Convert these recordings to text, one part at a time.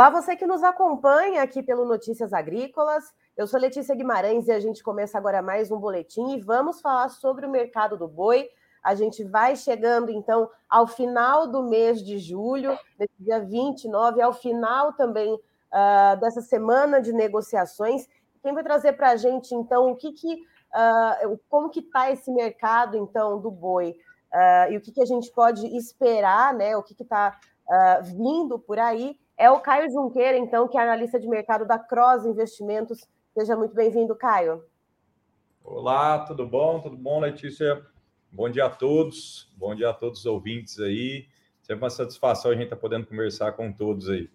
Olá, você que nos acompanha aqui pelo Notícias Agrícolas. Eu sou Letícia Guimarães e a gente começa agora mais um boletim e vamos falar sobre o mercado do boi. A gente vai chegando então ao final do mês de julho, nesse dia 29, ao final também uh, dessa semana de negociações. Quem vai trazer para a gente então o que, que uh, como que está esse mercado então do boi uh, e o que, que a gente pode esperar, né? O que está vindo por aí é o Caio Junqueira, então, que é analista de mercado da Cross Investimentos. Seja muito bem-vindo, Caio. Olá, tudo bom? Tudo bom, Letícia? Bom dia a todos. Bom dia a todos os ouvintes aí. Sempre uma satisfação a gente estar tá podendo conversar com todos aí.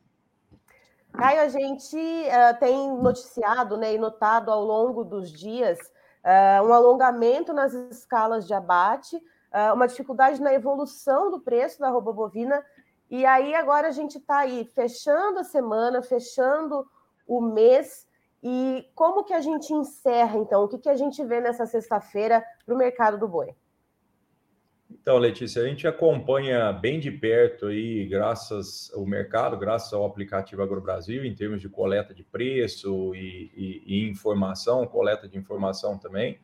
Caio, a gente uh, tem noticiado né, e notado ao longo dos dias uh, um alongamento nas escalas de abate, uh, uma dificuldade na evolução do preço da roupa bovina e aí agora a gente está aí fechando a semana, fechando o mês. E como que a gente encerra, então? O que, que a gente vê nessa sexta-feira para o mercado do boi? Então, Letícia, a gente acompanha bem de perto aí, graças ao mercado, graças ao aplicativo AgroBrasil, em termos de coleta de preço e, e, e informação, coleta de informação também.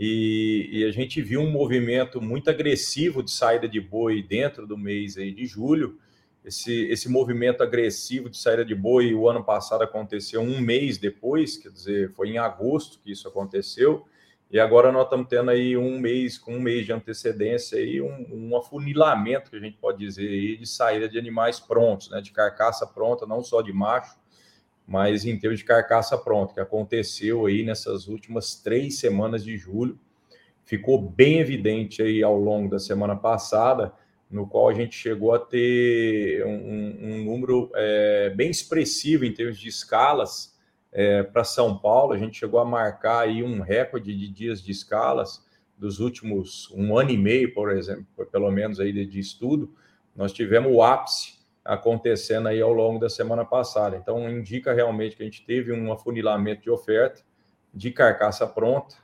E, e, a gente viu um movimento muito agressivo de saída de boi dentro do mês aí de julho. Esse, esse movimento agressivo de saída de boi o ano passado aconteceu um mês depois, quer dizer, foi em agosto que isso aconteceu. E agora nós estamos tendo aí um mês, com um mês de antecedência, aí, um, um afunilamento, que a gente pode dizer, aí, de saída de animais prontos, né, de carcaça pronta, não só de macho, mas em termos de carcaça pronta, que aconteceu aí nessas últimas três semanas de julho, ficou bem evidente aí ao longo da semana passada, no qual a gente chegou a ter um, um número é, bem expressivo em termos de escalas é, para São Paulo, a gente chegou a marcar aí um recorde de dias de escalas dos últimos um ano e meio, por exemplo, pelo menos aí de, de estudo, nós tivemos o ápice acontecendo aí ao longo da semana passada. Então, indica realmente que a gente teve um afunilamento de oferta de carcaça pronta,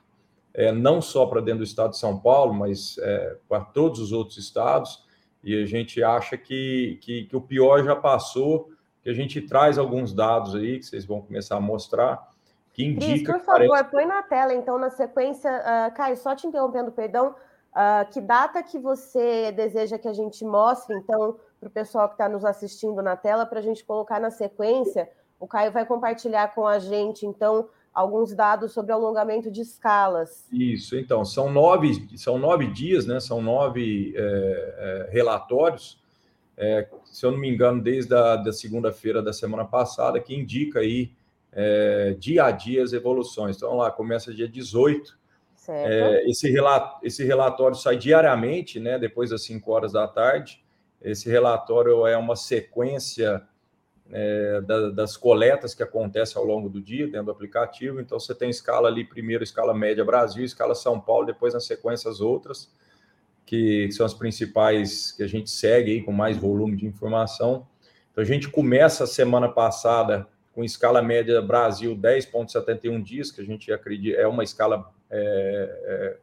é, não só para dentro do estado de São Paulo, mas é, para todos os outros estados, e a gente acha que, que, que, o pior já passou, que a gente traz alguns dados aí que vocês vão começar a mostrar, que indica... Cris, por favor, parece... põe na tela, então, na sequência, uh, Caio, só te interrompendo, perdão, uh, que data que você deseja que a gente mostre, então, para o pessoal que está nos assistindo na tela, para a gente colocar na sequência. O Caio vai compartilhar com a gente, então, alguns dados sobre alongamento de escalas. Isso, então, são nove, são nove dias, né? São nove é, é, relatórios, é, se eu não me engano, desde a da segunda-feira da semana passada, que indica aí é, dia a dia as evoluções. Então, lá começa dia 18. É, esse, relato, esse relatório sai diariamente, né? Depois das 5 horas da tarde. Esse relatório é uma sequência é, da, das coletas que acontecem ao longo do dia dentro do aplicativo. Então, você tem escala ali, primeiro escala média Brasil, escala São Paulo, depois na sequência as outras, que são as principais que a gente segue aí com mais volume de informação. Então, a gente começa a semana passada com escala média Brasil 10,71 dias, que a gente acredita é uma escala é,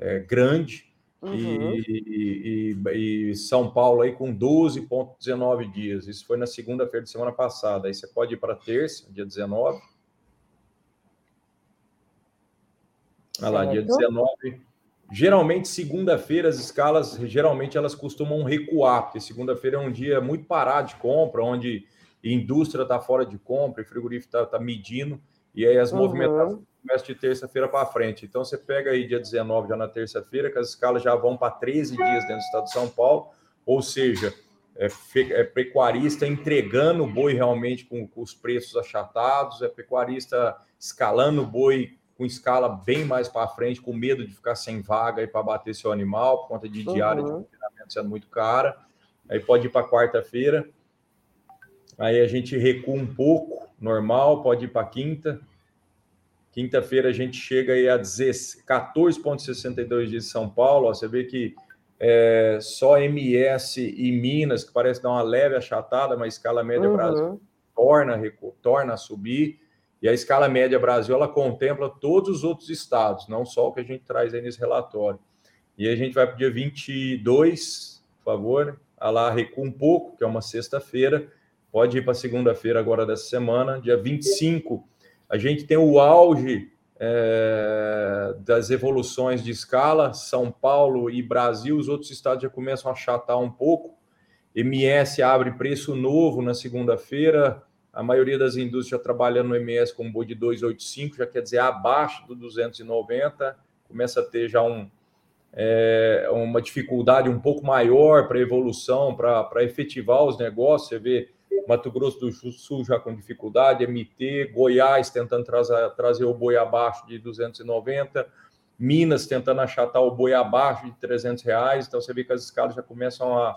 é, é grande. Uhum. E, e, e, São Paulo aí com 12,19 dias. Isso foi na segunda-feira de semana passada. Aí você pode ir para terça, dia 19. Olha lá, dia 19. Geralmente, segunda-feira, as escalas, geralmente, elas costumam recuar, porque segunda-feira é um dia muito parado de compra, onde indústria está fora de compra, e frigorífico está tá medindo, e aí as uhum. movimentações começa de terça-feira para frente. Então, você pega aí dia 19, já na terça-feira, que as escalas já vão para 13 dias dentro do estado de São Paulo, ou seja, é, é pecuarista entregando o boi realmente com, com, os preços achatados, é pecuarista escalando o boi com escala bem mais para frente, com medo de ficar sem vaga e para bater seu animal, por conta de diária uhum. de confinamento sendo muito cara. Aí pode ir para quarta-feira. Aí a gente recua um pouco, normal, pode ir para quinta, Quinta-feira a gente chega aí a 14,62 de São Paulo. Ó, você vê que é, só MS e Minas, que parece dar uma leve achatada, mas a escala média uhum. Brasil torna, torna a subir. E a escala média Brasil ela contempla todos os outros estados, não só o que a gente traz aí nesse relatório. E a gente vai para o dia 22, por favor. A lá recua um pouco, que é uma sexta-feira, pode ir para segunda-feira agora dessa semana, dia 25. A gente tem o auge é, das evoluções de escala, São Paulo e Brasil, os outros estados já começam a achatar um pouco. MS abre preço novo na segunda-feira, a maioria das indústrias trabalhando no MS com um boi de 285, já quer dizer abaixo do 290, começa a ter já um, é, uma dificuldade um pouco maior para evolução, para efetivar os negócios. Você vê Mato Grosso do Sul já com dificuldade, MT, Goiás tentando trazer, trazer o boi abaixo de 290, Minas tentando achatar o boi abaixo de 300 reais. Então você vê que as escalas já começam a,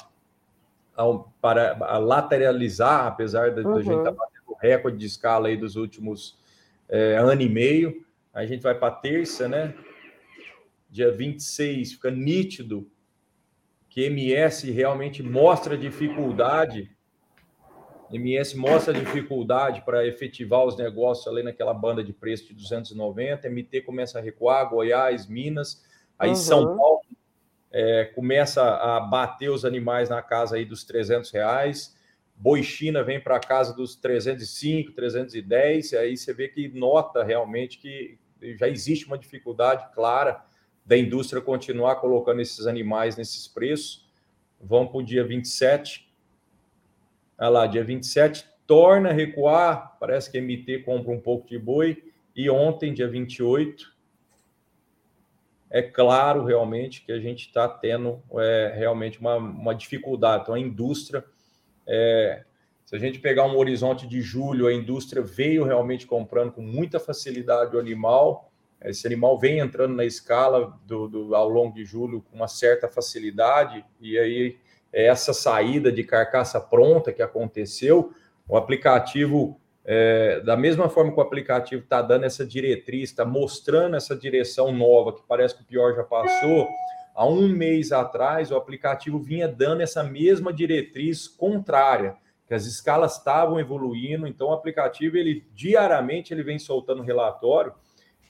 a, para, a lateralizar, apesar da uhum. gente estar tá batendo recorde de escala aí dos últimos é, ano e meio. A gente vai para terça, né? dia 26, fica nítido que MS realmente mostra dificuldade, MS mostra dificuldade para efetivar os negócios ali naquela banda de preço de 290, MT começa a recuar, Goiás, Minas, aí uhum. São Paulo é, começa a bater os animais na casa aí dos 300 reais, Boi China vem para a casa dos 305, 310, e aí você vê que nota realmente que já existe uma dificuldade clara da indústria continuar colocando esses animais nesses preços. Vão para o dia 27. Olha lá, dia 27 torna a recuar. Parece que a MT compra um pouco de boi. E ontem, dia 28, é claro realmente que a gente está tendo é, realmente uma, uma dificuldade. Então, a indústria, é, se a gente pegar um horizonte de julho, a indústria veio realmente comprando com muita facilidade o animal esse animal vem entrando na escala do, do, ao longo de julho com uma certa facilidade, e aí essa saída de carcaça pronta que aconteceu, o aplicativo, é, da mesma forma que o aplicativo está dando essa diretriz, está mostrando essa direção nova, que parece que o pior já passou, há um mês atrás o aplicativo vinha dando essa mesma diretriz contrária, que as escalas estavam evoluindo, então o aplicativo, ele diariamente ele vem soltando relatório,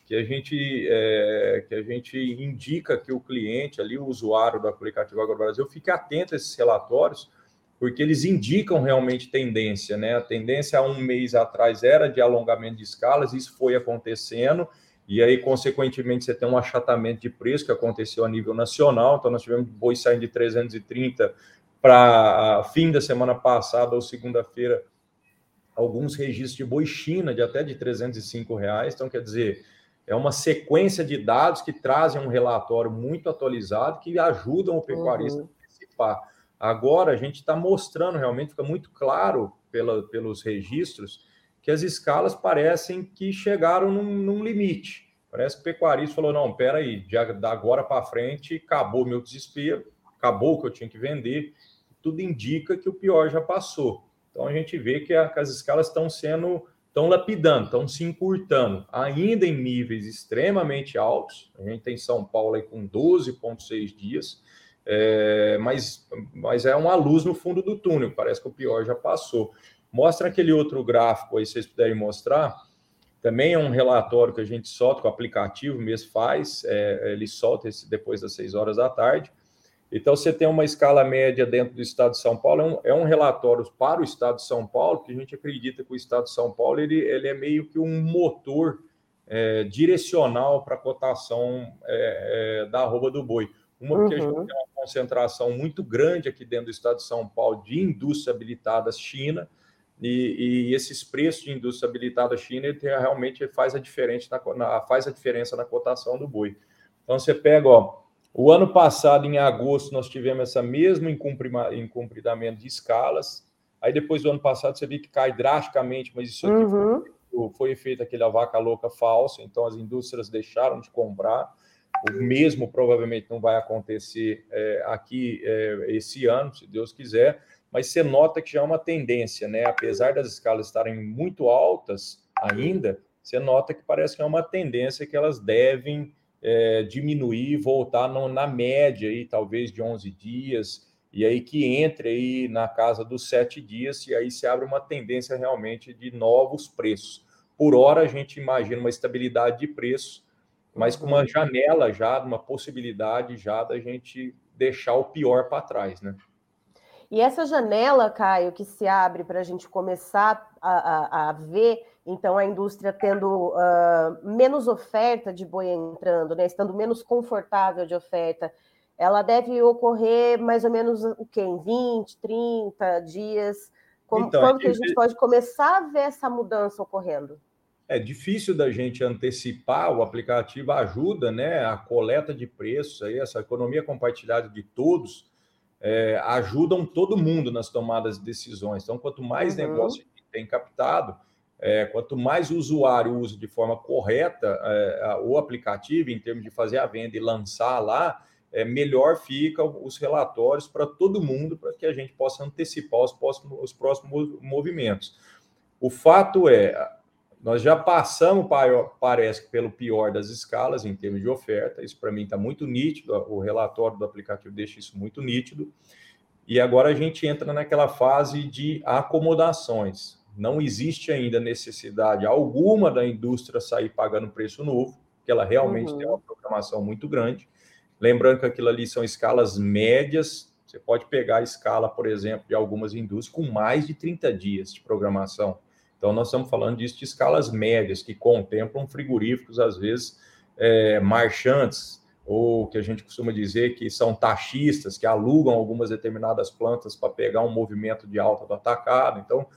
que a gente é, que a gente indica que o cliente ali, o usuário do aplicativo Agro Brasil, fique atento a esses relatórios, porque eles indicam realmente tendência, né? A tendência há um mês atrás era de alongamento de escalas, isso foi acontecendo, e aí, consequentemente, você tem um achatamento de preço que aconteceu a nível nacional. Então, nós tivemos boi saindo de 330 para fim da semana passada ou segunda-feira, alguns registros de boi China de até de 305 reais. Então, quer dizer, é uma sequência de dados que trazem um relatório muito atualizado que ajudam o pecuarista uhum. a antecipar. Agora, a gente está mostrando realmente, fica muito claro pela, pelos registros, que as escalas parecem que chegaram num, num limite. Parece que o pecuarista falou: não, peraí, aí, da agora para frente acabou meu desespero, acabou o que eu tinha que vender. Tudo indica que o pior já passou. Então a gente vê que, a, que as escalas estão sendo estão lapidando, estão se encurtando, ainda em níveis extremamente altos. A gente tem São Paulo aí com 12,6 dias, é, mas, mas é uma luz no fundo do túnel, parece que o pior já passou. Mostra aquele outro gráfico aí, se vocês puderem mostrar. Também é um relatório que a gente solta, que o aplicativo mesmo faz, é, ele solta esse depois das 6 horas da tarde. Então, você tem uma escala média dentro do Estado de São Paulo, é um, é um, relatório para o Estado de São Paulo, que a gente acredita que o Estado de São Paulo ele, ele é meio que um motor é, direcional para a cotação é, é, da arroba do boi. Uma, porque uhum. a gente uhum. tem uma concentração muito grande aqui dentro do Estado de São Paulo de indústria habilitada China, e, e, esses preços de indústria habilitada China ele tem, realmente faz a, diferença na, na, faz a diferença na cotação do boi. Então, você pega, ó, o ano passado, em agosto, nós tivemos essa mesma incumprimento de escalas. Aí depois do ano passado, você viu que cai drasticamente, mas isso aqui uhum. foi, foi feito aquele vaca louca falsa, então as indústrias deixaram de comprar. O mesmo provavelmente não vai acontecer é, aqui é, esse ano, se Deus quiser, mas você nota que já é uma tendência, né? Apesar das escalas estarem muito altas ainda, você nota que parece que é uma tendência que elas devem é, diminuir, voltar no, na média aí, talvez de 11 dias, e aí que entre aí na casa dos sete dias, e aí se abre uma tendência realmente de novos preços. Por hora, a gente imagina uma estabilidade de preço, mas com uma janela já, uma possibilidade já da gente deixar o pior para trás, né? E essa janela, Caio, que se abre para a gente começar a, a, a, ver, então, a indústria tendo uh, menos oferta de boi entrando, né, estando menos confortável de oferta, ela deve ocorrer mais ou menos o quê? Em 20, 30 dias? Como, então, quando que a gente pode começar a ver essa mudança ocorrendo? É difícil da gente antecipar, o aplicativo ajuda, né? A coleta de preços aí, essa economia compartilhada de todos, é, ajudam todo mundo nas tomadas de decisões. Então, quanto mais uhum. negócio tem captado, é, quanto mais o usuário usa de forma correta é, o aplicativo, em termos de fazer a venda e lançar lá, é, melhor ficam os relatórios para todo mundo, para que a gente possa antecipar os próximos, os próximos movimentos. O fato é, nós já passamos, parece, pelo pior das escalas em termos de oferta. Isso para mim está muito nítido. O relatório do aplicativo deixa isso muito nítido. E agora a gente entra naquela fase de acomodações. Não existe ainda necessidade alguma da indústria sair pagando preço novo, porque ela realmente uhum. tem uma programação muito grande. Lembrando que aquilo ali são escalas médias. Você pode pegar a escala, por exemplo, de algumas indústrias com mais de 30 dias de programação. Então, nós estamos falando disso de escalas médias, que contemplam frigoríficos, às vezes, é, marchantes, ou que a gente costuma dizer que são taxistas, que alugam algumas determinadas plantas para pegar um movimento de alta do atacado. Então,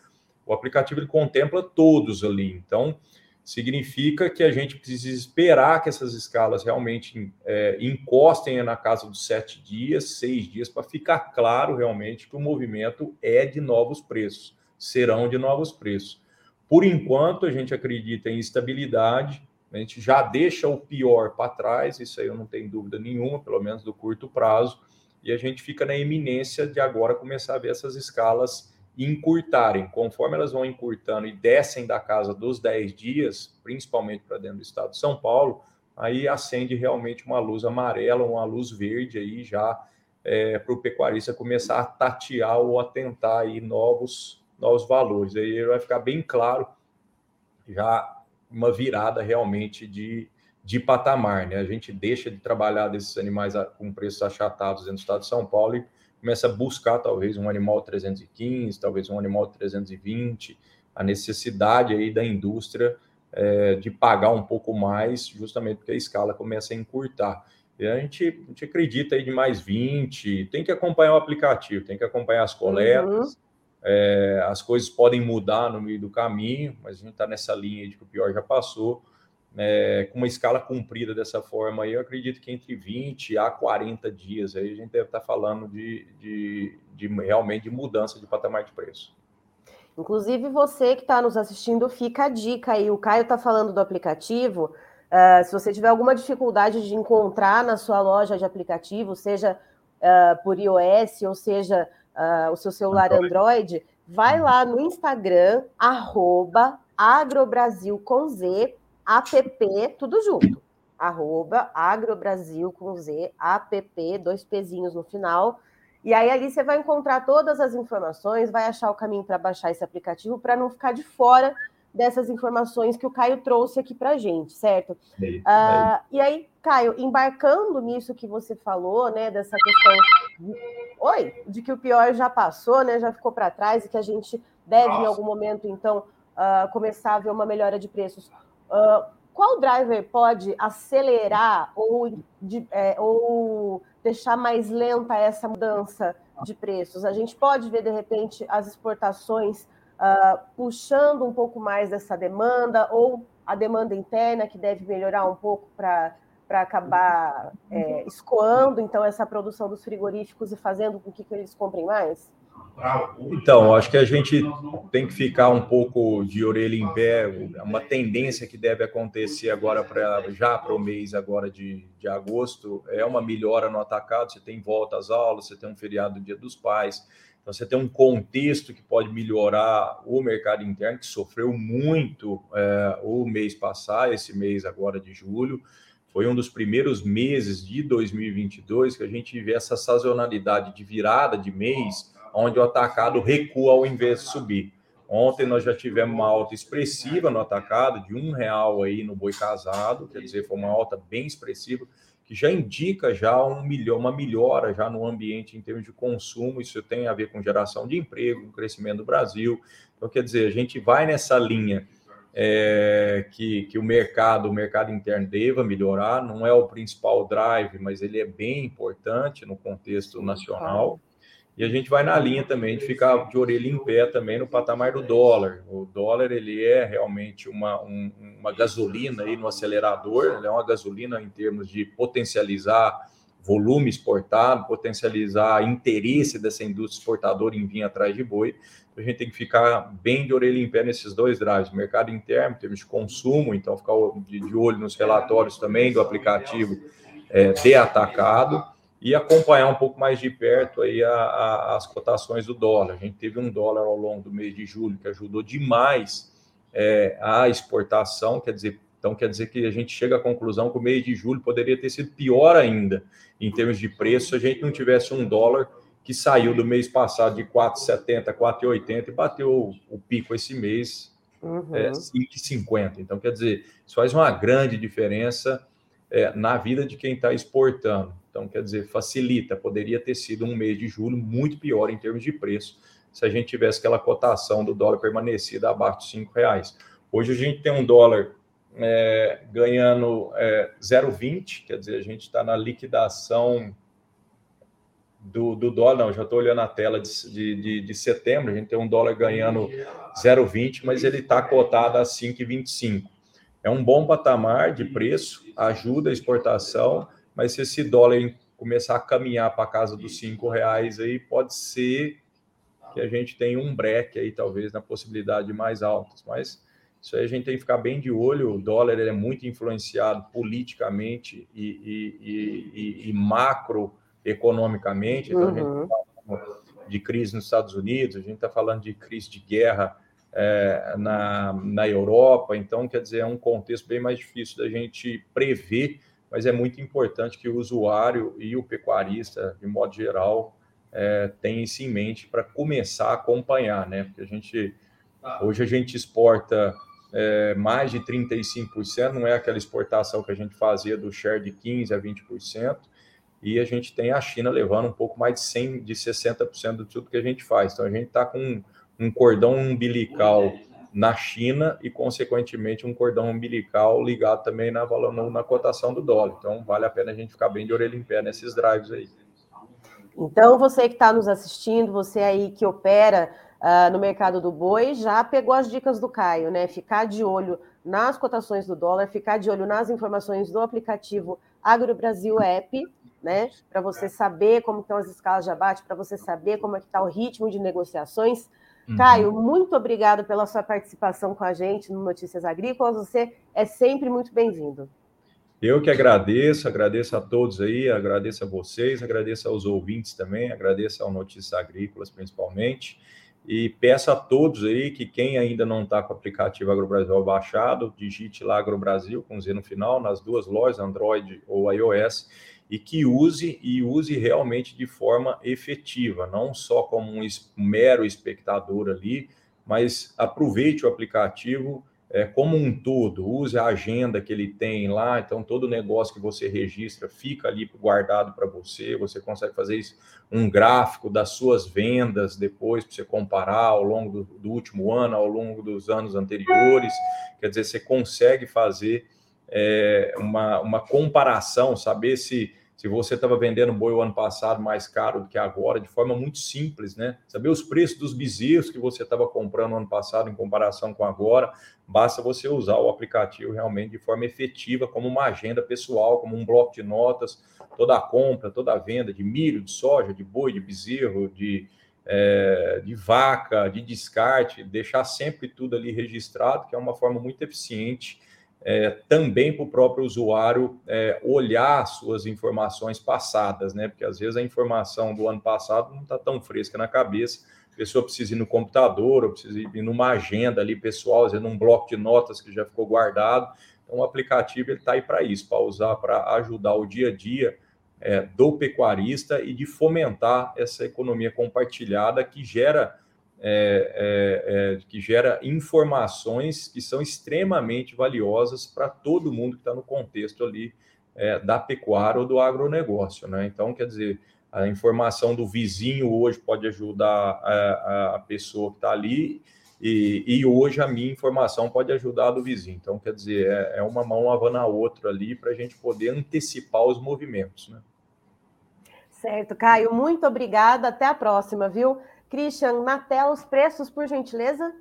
o aplicativo ele contempla todos ali. Então, significa que a gente precisa esperar que essas escalas realmente é, encostem na casa dos sete dias, seis dias, para ficar claro realmente que o movimento é de novos preços, serão de novos preços. Por enquanto, a gente acredita em estabilidade, a gente já deixa o pior para trás, isso aí eu não tenho dúvida nenhuma, pelo menos do curto prazo, e a gente fica na iminência de agora começar a ver essas escalas encurtarem. Conforme elas vão encurtando e descem da casa dos 10 dias, principalmente para dentro do estado de São Paulo, aí acende realmente uma luz amarela, uma luz verde aí já é, para o pecuarista começar a tatear ou a tentar aí novos novos valores. Aí vai ficar bem claro já uma virada realmente de, de patamar. Né? A gente deixa de trabalhar desses animais com preços achatados dentro do estado de São Paulo e começa a buscar talvez um animal 315, talvez um animal 320, a necessidade aí da indústria é, de pagar um pouco mais, justamente porque a escala começa a encurtar. E a gente, a gente acredita aí de mais 20, tem que acompanhar o aplicativo, tem que acompanhar as coletas, uhum é, as coisas podem mudar no meio do caminho, mas a gente está nessa linha de que o pior já passou. É, com uma escala cumprida dessa forma eu acredito que entre 20 a 40 dias aí a gente deve estar tá falando de, de, de realmente de mudança de patamar de preço. Inclusive, você que está nos assistindo, fica a dica aí. O Caio está falando do aplicativo. Uh, se você tiver alguma dificuldade de encontrar na sua loja de aplicativo, seja uh, por iOS ou seja uh, o seu celular Android. Android, vai lá no Instagram, arroba agrobrasil com Z, app, tudo junto. Arroba agrobrasil com Z, app, dois pezinhos no final. E aí ali você vai encontrar todas as informações, vai achar o caminho para baixar esse aplicativo para não ficar de fora dessas informações que o Caio trouxe aqui para a gente, certo? Uh, e aí, Caio, embarcando nisso que você falou, né, dessa questão, de, oi, de que o pior já passou, né, já ficou para trás e que a gente deve Nossa. em algum momento, então, uh, começar a ver uma melhora de preços. Uh, qual driver pode acelerar ou, de, é, ou deixar mais lenta essa mudança de preços? A gente pode ver, de repente, as exportações uh, puxando um pouco mais dessa demanda, ou a demanda interna que deve melhorar um pouco para acabar é, escoando então essa produção dos frigoríficos e fazendo com que, que eles comprem mais? Então, acho que a gente tem que ficar um pouco de orelha em pé. Uma tendência que deve acontecer agora para já para o mês agora de, de agosto é uma melhora no atacado. Você tem volta às aulas, você tem um feriado do Dia dos Pais. Então, você tem um contexto que pode melhorar o mercado interno, que sofreu muito é, o mês passado, esse mês agora de julho. Foi um dos primeiros meses de 2022 que a gente vê essa sazonalidade de virada de mês, onde o atacado recua ao invés de subir. Ontem nós já tivemos uma alta expressiva no atacado, de um real aí no boi casado, quer dizer, foi uma alta bem expressiva que já indica já um milhão, uma melhora já no ambiente em termos de consumo. Isso tem a ver com geração de emprego, com crescimento do Brasil. Então, quer dizer, a gente vai nessa linha é, que, que o mercado, o mercado interno deva melhorar. Não é o principal drive, mas ele é bem importante no contexto nacional. E a gente vai na linha também de ficar de orelha em pé também no patamar do dólar. O dólar ele é realmente uma, um, uma gasolina aí no acelerador, ele é uma gasolina em termos de potencializar volume exportado, potencializar interesse dessa indústria exportadora em vir atrás de boi. Então a gente tem que ficar bem de orelha em pé nesses dois drives, mercado interno, em termos de consumo, então ficar de, olho nos relatórios também do aplicativo é, de atacado e acompanhar um pouco mais de perto aí a, a, as cotações do dólar. A gente teve um dólar ao longo do mês de julho que ajudou demais é, a exportação, quer dizer, então quer dizer que a gente chega à conclusão que o mês de julho poderia ter sido pior ainda em termos de preço se a gente não tivesse um dólar que saiu do mês passado de 4,70, 4,80 e bateu o, pico esse mês uhum. é, 5,50. Então quer dizer, isso faz uma grande diferença é, na vida de quem está exportando. Então, quer dizer, facilita. Poderia ter sido um mês de julho muito pior em termos de preço, se a gente tivesse aquela cotação do dólar permanecida abaixo de cinco reais. Hoje a gente tem um dólar é, ganhando é, 0,20, quer dizer, a gente está na liquidação do, do dólar. Não, já estou olhando a tela de, de, de, setembro, a gente tem um dólar ganhando 0,20, mas ele está cotado a 5,25. É um bom patamar de preço, ajuda a exportação mas se esse dólar começar a caminhar para a casa dos cinco reais aí, pode ser que a gente tenha um break aí, talvez, na possibilidade mais altas. Mas isso aí a gente tem que ficar bem de olho. O dólar ele é muito influenciado politicamente e, e, e, e macroeconomicamente. Então, uhum. a gente está falando de crise nos Estados Unidos, a gente está falando de crise de guerra é, na, na Europa. Então, quer dizer, é um contexto bem mais difícil da gente prever mas é muito importante que o usuário e o pecuarista, de modo geral, é, tenham isso em mente para começar a acompanhar, né? Porque a gente hoje a gente exporta é, mais de 35%, não é aquela exportação que a gente fazia do share de 15% a 20%, e a gente tem a China levando um pouco mais de 100%, de 60% de tudo que a gente faz. Então a gente está com um cordão umbilical na China e, consequentemente, um cordão umbilical ligado também na, na cotação do dólar. Então, vale a pena a gente ficar bem de orelha em pé nesses drives aí. Então, você que está nos assistindo, você aí que opera uh, no mercado do boi, já pegou as dicas do Caio, né? Ficar de olho nas cotações do dólar, ficar de olho nas informações do aplicativo Agro Brasil App, né? Para você saber como estão as escalas de abate, para você saber como é que está o ritmo de negociações. Uhum. Caio, muito obrigado pela sua participação com a gente no Notícias Agrícolas. Você é sempre muito bem-vindo. Eu que agradeço, agradeço a todos aí, agradeço a vocês, agradeço aos ouvintes também, agradeço ao Notícias Agrícolas principalmente. E peço a todos aí que quem ainda não está com o aplicativo AgroBrasil baixado, digite lá AgroBrasil com Z no final, nas duas lojas, Android ou iOS, e que use e use realmente de forma efetiva, não só como um mero espectador ali, mas aproveite o aplicativo é, como um todo, use a agenda que ele tem lá, então todo negócio que você registra fica ali guardado para você, você consegue fazer isso, um gráfico das suas vendas depois para você comparar ao longo do, do, último ano, ao longo dos anos anteriores, quer dizer, você consegue fazer é, uma, uma comparação, saber se se você estava vendendo boi o ano passado mais caro do que agora, de forma muito simples, né? Saber os preços dos bezerros que você estava comprando no ano passado em comparação com agora, basta você usar o aplicativo realmente de forma efetiva, como uma agenda pessoal, como um bloco de notas, toda a compra, toda a venda de milho, de soja, de boi, de bezerro, de, é, de vaca, de descarte, deixar sempre tudo ali registrado, que é uma forma muito eficiente é, também para o próprio usuário é, olhar suas informações passadas, né? Porque às vezes a informação do ano passado não está tão fresca na cabeça. A pessoa precisa ir no computador, ou precisa ir numa agenda ali pessoal, às num bloco de notas que já ficou guardado. Então, o aplicativo está aí para isso, para usar para ajudar o dia a dia é, do pecuarista e de fomentar essa economia compartilhada que gera é, é, é, que gera informações que são extremamente valiosas para todo mundo que está no contexto ali é, da pecuária ou do agronegócio. Né? Então, quer dizer, a informação do vizinho hoje pode ajudar a, a pessoa que está ali, e, e, hoje a minha informação pode ajudar a do vizinho. Então, quer dizer, é, é uma mão lavando a outra ali para a gente poder antecipar os movimentos. Né? Certo, Caio, muito obrigada. Até a próxima, viu? Christian, na tela, os preços, por gentileza.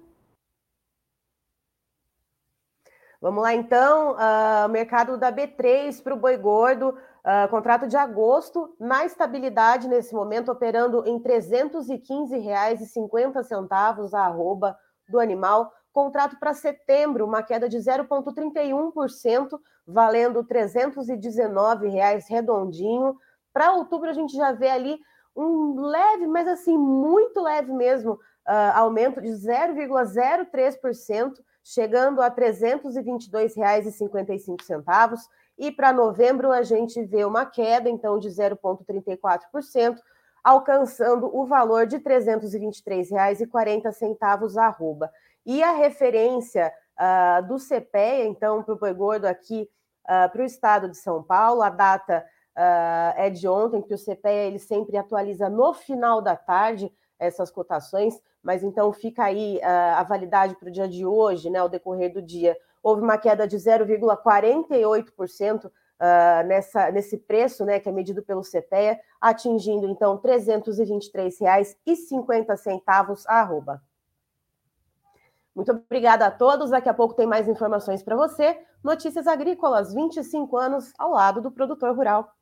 Vamos lá, então. Uh, mercado da B3 para o boi gordo. Uh, contrato de agosto, na estabilidade nesse momento, operando em R$ 315,50 a arroba do animal. Contrato para setembro, uma queda de 0,31%, valendo R$ 319,00 redondinho. Para outubro, a gente já vê ali um leve, mas assim, muito leve mesmo, uh, aumento de 0,03%, chegando a R$ 322,55. E para novembro a gente vê uma queda, então, de 0,34%, alcançando o valor de R$ 323,40 arroba. E a referência uh, do CPEA, então, para o boi gordo aqui uh, para o estado de São Paulo, a data uh, é de ontem, que o CPEA ele sempre atualiza no final da tarde essas cotações, mas então fica aí uh, a validade para o dia de hoje, né, ao decorrer do dia. Houve uma queda de 0,48% uh, nessa, nesse preço, né, que é medido pelo CPEA, atingindo então R$ 323,50 a arroba. Muito obrigada a todos. Daqui a pouco tem mais informações para você. Notícias Agrícolas, 25 anos ao lado do produtor rural.